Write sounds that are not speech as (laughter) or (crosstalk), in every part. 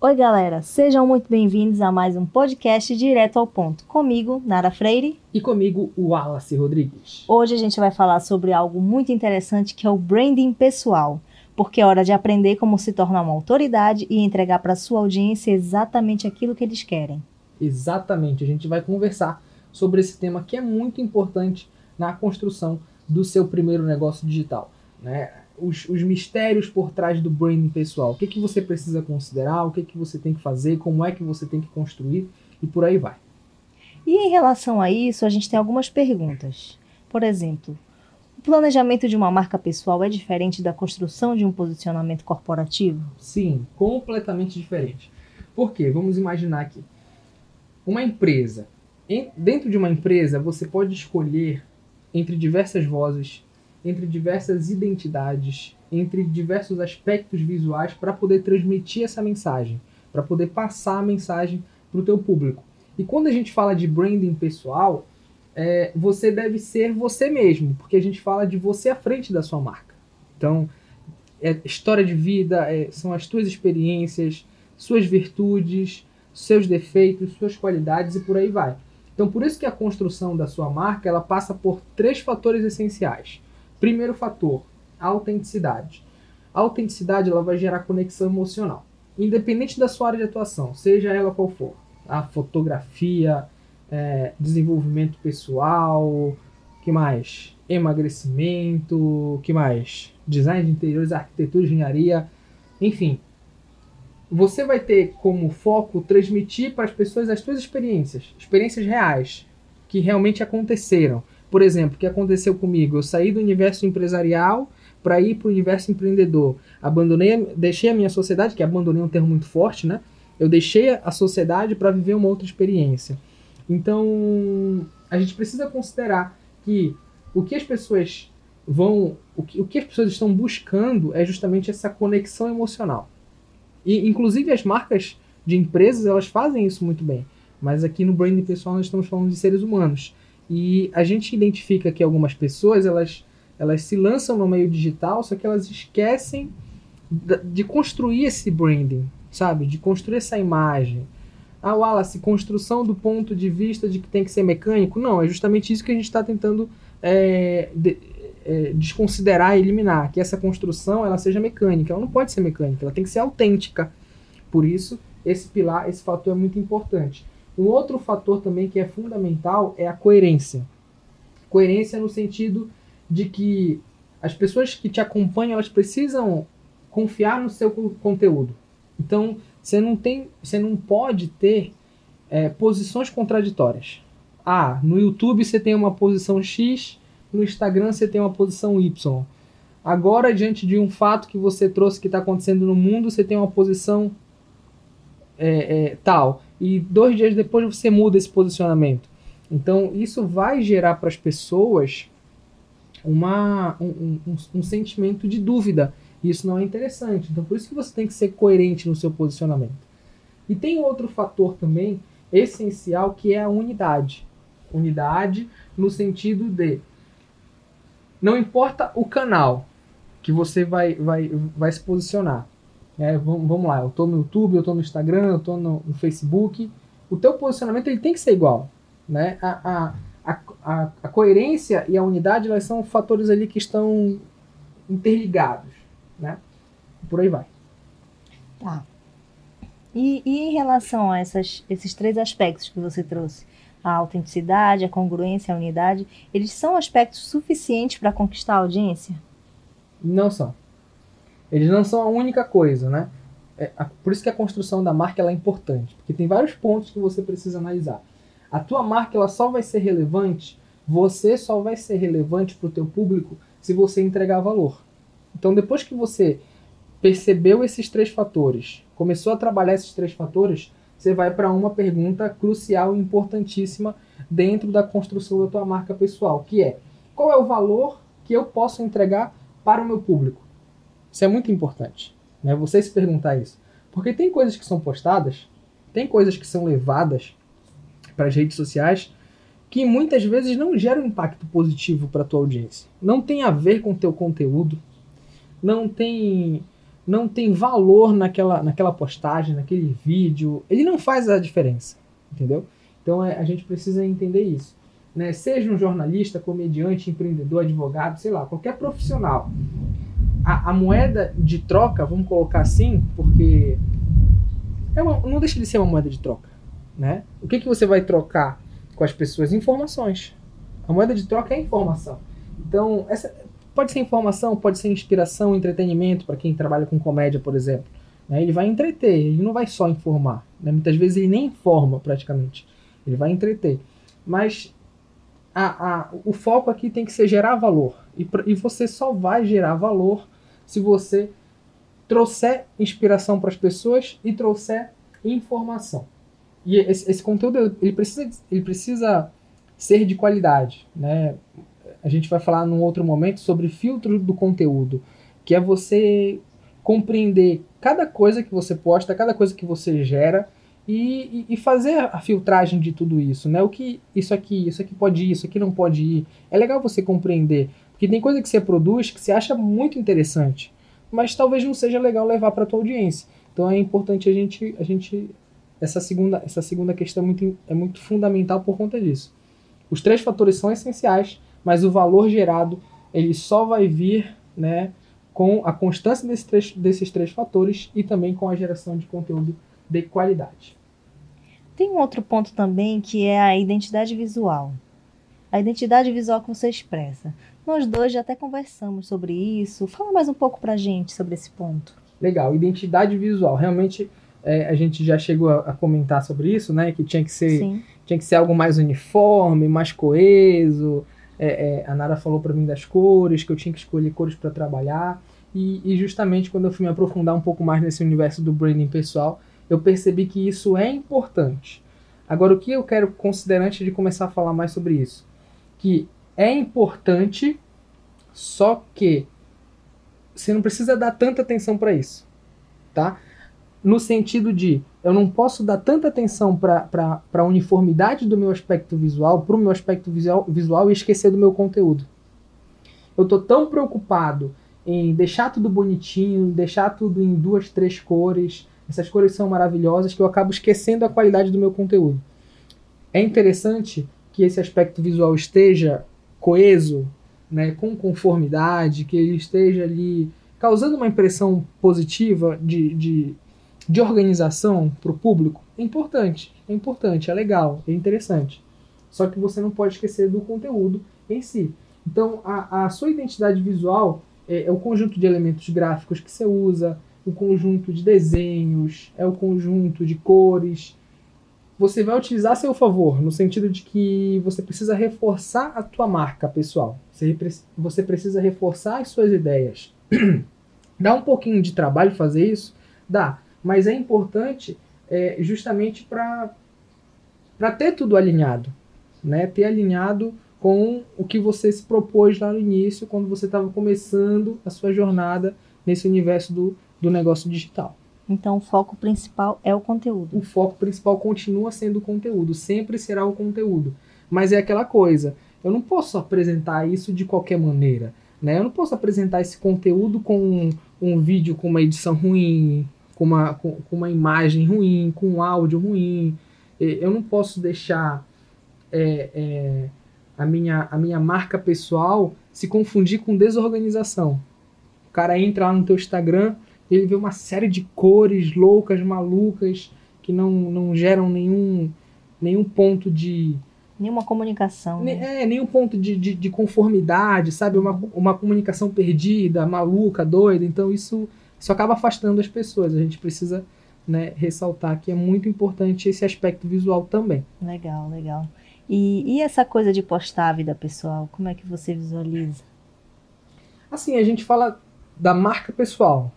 Oi, galera, sejam muito bem-vindos a mais um podcast direto ao ponto. Comigo, Nara Freire. E comigo, o Wallace Rodrigues. Hoje a gente vai falar sobre algo muito interessante que é o branding pessoal. Porque é hora de aprender como se tornar uma autoridade e entregar para sua audiência exatamente aquilo que eles querem. Exatamente, a gente vai conversar sobre esse tema que é muito importante na construção do seu primeiro negócio digital. Né? Os, os mistérios por trás do branding pessoal. O que, que você precisa considerar, o que, que você tem que fazer, como é que você tem que construir e por aí vai. E em relação a isso, a gente tem algumas perguntas. Por exemplo, o planejamento de uma marca pessoal é diferente da construção de um posicionamento corporativo? Sim, completamente diferente. Por quê? Vamos imaginar aqui. Uma empresa. Em, dentro de uma empresa, você pode escolher entre diversas vozes, entre diversas identidades, entre diversos aspectos visuais para poder transmitir essa mensagem, para poder passar a mensagem para o teu público. E quando a gente fala de branding pessoal, é, você deve ser você mesmo, porque a gente fala de você à frente da sua marca. Então, é história de vida, é, são as tuas experiências, suas virtudes, seus defeitos, suas qualidades e por aí vai. Então, por isso que a construção da sua marca ela passa por três fatores essenciais. Primeiro fator, autenticidade. A autenticidade ela vai gerar conexão emocional, independente da sua área de atuação, seja ela qual for. A fotografia, é, desenvolvimento pessoal, que mais? Emagrecimento, que mais? Design de interiores, arquitetura, engenharia, enfim. Você vai ter como foco transmitir para as pessoas as suas experiências, experiências reais, que realmente aconteceram. Por exemplo, o que aconteceu comigo? Eu saí do universo empresarial para ir para o universo empreendedor. Abandonei, deixei a minha sociedade, que abandonei é um termo muito forte, né? Eu deixei a sociedade para viver uma outra experiência. Então, a gente precisa considerar que o que as pessoas vão, o que, o que as pessoas estão buscando é justamente essa conexão emocional. E, inclusive, as marcas de empresas, elas fazem isso muito bem. Mas aqui no branding pessoal nós estamos falando de seres humanos. E a gente identifica que algumas pessoas, elas, elas se lançam no meio digital, só que elas esquecem de construir esse branding, sabe? De construir essa imagem ah, Wallace, construção do ponto de vista de que tem que ser mecânico. Não, é justamente isso que a gente está tentando é, de, é, desconsiderar e eliminar. Que essa construção ela seja mecânica. Ela não pode ser mecânica, ela tem que ser autêntica. Por isso, esse pilar, esse fator é muito importante. Um outro fator também que é fundamental é a coerência. Coerência no sentido de que as pessoas que te acompanham elas precisam confiar no seu conteúdo. Então, você não tem, você não pode ter é, posições contraditórias. Ah, no YouTube você tem uma posição X, no Instagram você tem uma posição Y. Agora, diante de um fato que você trouxe que está acontecendo no mundo, você tem uma posição é, é, tal. E dois dias depois você muda esse posicionamento. Então, isso vai gerar para as pessoas uma, um, um, um sentimento de dúvida isso não é interessante. Então, por isso que você tem que ser coerente no seu posicionamento. E tem outro fator também essencial que é a unidade. Unidade no sentido de não importa o canal que você vai, vai, vai se posicionar. É, vamos, lá, eu estou no YouTube, eu estou no Instagram, eu estou no, no, Facebook. O teu posicionamento ele tem que ser igual. Né? A, a, a, a coerência e a unidade elas são fatores ali que estão interligados né? Por aí vai. Tá. E, e em relação a essas, esses três aspectos que você trouxe, a autenticidade, a congruência, a unidade, eles são aspectos suficientes para conquistar a audiência? Não são. Eles não são a única coisa, né? É, a, por isso que a construção da marca é importante, porque tem vários pontos que você precisa analisar. A tua marca ela só vai ser relevante, você só vai ser relevante para o teu público se você entregar valor. Então, depois que você percebeu esses três fatores, começou a trabalhar esses três fatores, você vai para uma pergunta crucial e importantíssima dentro da construção da tua marca pessoal, que é: qual é o valor que eu posso entregar para o meu público? Isso é muito importante, né? Você se perguntar isso, porque tem coisas que são postadas, tem coisas que são levadas para as redes sociais que muitas vezes não geram impacto positivo para tua audiência. Não tem a ver com teu conteúdo, não tem não tem valor naquela, naquela postagem, naquele vídeo. Ele não faz a diferença, entendeu? Então é, a gente precisa entender isso. Né? Seja um jornalista, comediante, empreendedor, advogado, sei lá, qualquer profissional. A, a moeda de troca, vamos colocar assim, porque é uma, não deixa de ser uma moeda de troca. Né? O que, que você vai trocar com as pessoas? Informações. A moeda de troca é informação. Então, essa, Pode ser informação, pode ser inspiração, entretenimento, para quem trabalha com comédia, por exemplo. Né? Ele vai entreter, ele não vai só informar. Né? Muitas vezes ele nem informa, praticamente. Ele vai entreter. Mas a, a, o foco aqui tem que ser gerar valor. E, e você só vai gerar valor se você trouxer inspiração para as pessoas e trouxer informação. E esse, esse, conteúdo ele precisa, ele precisa ser de qualidade, né? a gente vai falar num outro momento sobre filtro do conteúdo, que é você compreender cada coisa que você posta, cada coisa que você gera e, e, fazer a filtragem de tudo isso, né? O que isso aqui, isso aqui pode ir, isso aqui não pode ir. É legal você compreender, porque tem coisa que você produz que você acha muito interessante, mas talvez não seja legal levar para tua audiência. Então é importante a gente, a gente essa segunda, essa segunda questão é muito, é muito fundamental por conta disso. Os três fatores são essenciais mas o valor gerado ele só vai vir né, com a constância desses três, desses três fatores e também com a geração de conteúdo de qualidade. Tem um outro ponto também que é a identidade visual. A identidade visual que você expressa. Nós dois já até conversamos sobre isso. Fala mais um pouco pra gente sobre esse ponto. Legal, identidade visual. Realmente é, a gente já chegou a, a, comentar sobre isso, né? Que tinha que ser, tinha que ser algo mais uniforme, mais coeso, é, é, a Nara falou para mim das cores, que eu tinha que escolher cores para trabalhar. E, e, justamente quando eu fui me aprofundar um pouco mais nesse universo do branding pessoal, eu percebi que isso é importante. Agora, o que eu quero considerar antes de começar a falar mais sobre isso? Que é importante, só que você não precisa dar tanta atenção para isso, tá? No sentido de eu não posso dar tanta atenção para a uniformidade do meu aspecto visual, para o meu aspecto visual, visual e esquecer do meu conteúdo. Eu estou tão preocupado em deixar tudo bonitinho, deixar tudo em duas, três cores. Essas cores são maravilhosas que eu acabo esquecendo a qualidade do meu conteúdo. É interessante que esse aspecto visual esteja coeso, né, com conformidade, que ele esteja ali causando uma impressão positiva de, de de organização para o público é importante, é importante, é legal, é interessante. Só que você não pode esquecer do conteúdo em si. Então, a, a sua identidade visual é, é, o conjunto de elementos gráficos que você usa, o conjunto de desenhos, é o conjunto de cores. Você vai utilizar a seu favor, no sentido de que você precisa reforçar a tua marca pessoal. Você, precisa reforçar as suas ideias. (clears throat) Dá um pouquinho de trabalho fazer isso? Dá mas é importante é, justamente para ter tudo alinhado, né? Ter alinhado com o que você se propôs lá no início, quando você estava começando a sua jornada nesse universo do, do negócio digital. Então, o foco principal é o conteúdo. O foco principal continua sendo o conteúdo, sempre será o conteúdo. Mas é aquela coisa, eu não posso apresentar isso de qualquer maneira. Né? Eu não posso apresentar esse conteúdo com um, um vídeo com uma edição ruim, com uma, com, com uma imagem ruim, com um áudio ruim. Eu não posso deixar é, é, a, minha, a minha marca pessoal se confundir com desorganização. O cara entra lá no teu Instagram, ele vê uma série de cores loucas, malucas, que não, não geram nenhum, nenhum ponto de. Nenhuma comunicação. Né? É, nenhum ponto de, de, de, conformidade, sabe? Uma, uma comunicação perdida, maluca, doida. Então isso isso acaba afastando as pessoas. A gente precisa né, ressaltar que é muito importante esse aspecto visual também. Legal, legal. E, e essa coisa de postar a vida pessoal, como é que você visualiza? Assim, a gente fala da marca pessoal,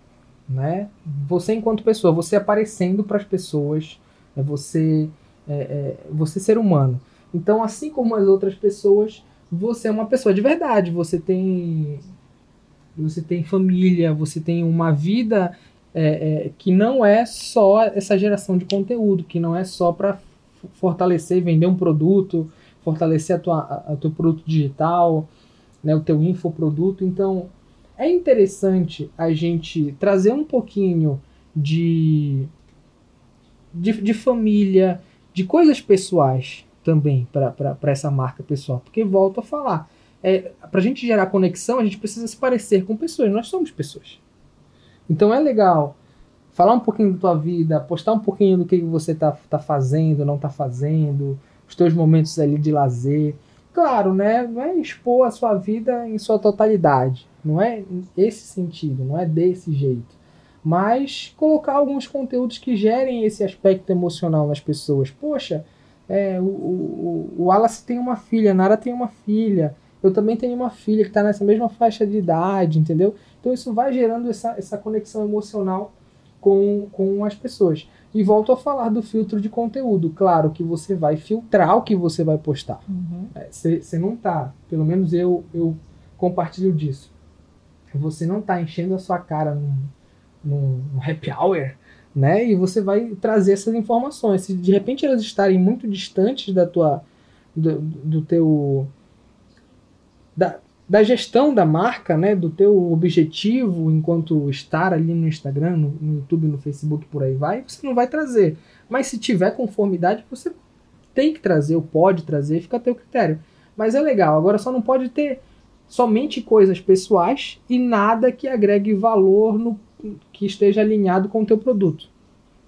né? Você enquanto pessoa, você aparecendo para as pessoas, é você, é, é, você ser humano. Então, assim como as outras pessoas, você é uma pessoa de verdade. Você tem você tem família, você tem uma vida é, é, que não é só essa geração de conteúdo, que não é só para fortalecer, vender um produto, fortalecer a tua, a, a teu produto digital, né, o teu infoproduto. Então, é interessante a gente trazer um pouquinho de, de, de família, de coisas pessoais também para essa marca pessoal. Porque, volto a falar, é, para a gente gerar conexão, a gente precisa se parecer com pessoas. Nós somos pessoas. Então, é legal falar um pouquinho da tua vida, postar um pouquinho do que você tá, tá fazendo, não tá fazendo, os teus momentos ali de lazer. Claro, né? É expor a sua vida em sua totalidade. Não é esse sentido, não é desse jeito. Mas colocar alguns conteúdos que gerem esse aspecto emocional nas pessoas. Poxa, é, o, o, o Wallace tem uma filha, a Nara tem uma filha. Eu também tenho uma filha que está nessa mesma faixa de idade, entendeu? Então isso vai gerando essa, essa conexão emocional com, com as pessoas. E volto a falar do filtro de conteúdo. Claro que você vai filtrar o que você vai postar. Você uhum. é, não tá, pelo menos eu, eu compartilho disso. Você não tá enchendo a sua cara num, num, num happy hour, né? E você vai trazer essas informações. Se de repente elas estarem muito distantes da tua do, do teu da, da gestão da marca, né, do teu objetivo enquanto estar ali no Instagram, no, no, YouTube, no Facebook, por aí vai, você não vai trazer. Mas se tiver conformidade, você tem que trazer, ou pode trazer, fica a teu critério. Mas é legal, agora só não pode ter somente coisas pessoais e nada que agregue valor no que esteja alinhado com o teu produto.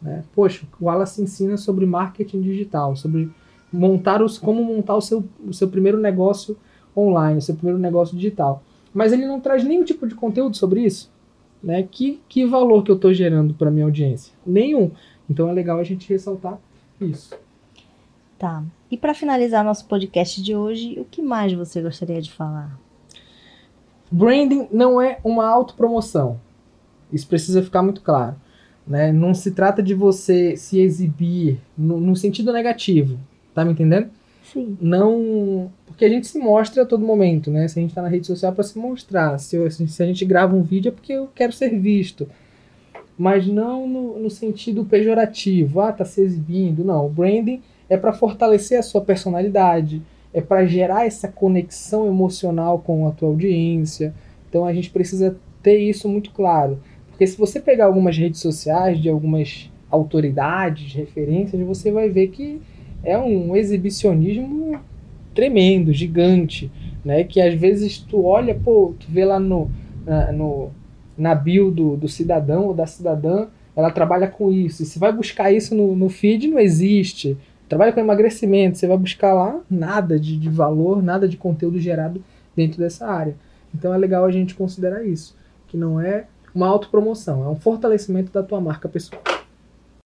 Né? Poxa, o Wallace ensina sobre marketing digital, sobre montar os, como montar o seu, o seu primeiro negócio online, seu primeiro negócio digital. Mas ele não traz nenhum tipo de conteúdo sobre isso. Né? Que, que valor que eu estou gerando para minha audiência? Nenhum. Então é legal a gente ressaltar isso. Tá. E para finalizar nosso podcast de hoje, o que mais você gostaria de falar? Branding não é uma autopromoção. Isso precisa ficar muito claro. Né? Não se trata de você se exibir no, no sentido negativo. Tá me entendendo? Sim. Não. Porque a gente se mostra a todo momento, né? Se a gente está na rede social para se mostrar. Se, eu, se a gente grava um vídeo é porque eu quero ser visto. Mas não no, no sentido pejorativo. Ah, tá se exibindo. Não. O branding é para fortalecer a sua personalidade. É para gerar essa conexão emocional com a tua audiência. Então a gente precisa ter isso muito claro. Porque se você pegar algumas redes sociais de algumas autoridades, referências, você vai ver que é um exibicionismo tremendo, gigante, né? Que às vezes tu olha, pô, tu vê lá no, na, no, na bio do, do cidadão ou da cidadã, ela trabalha com isso. E você vai buscar isso no, no feed, não existe. Trabalha com emagrecimento, você vai buscar lá nada de, de valor, nada de conteúdo gerado dentro dessa área. Então é legal a gente considerar isso, que não é uma autopromoção, é um fortalecimento da tua marca pessoal.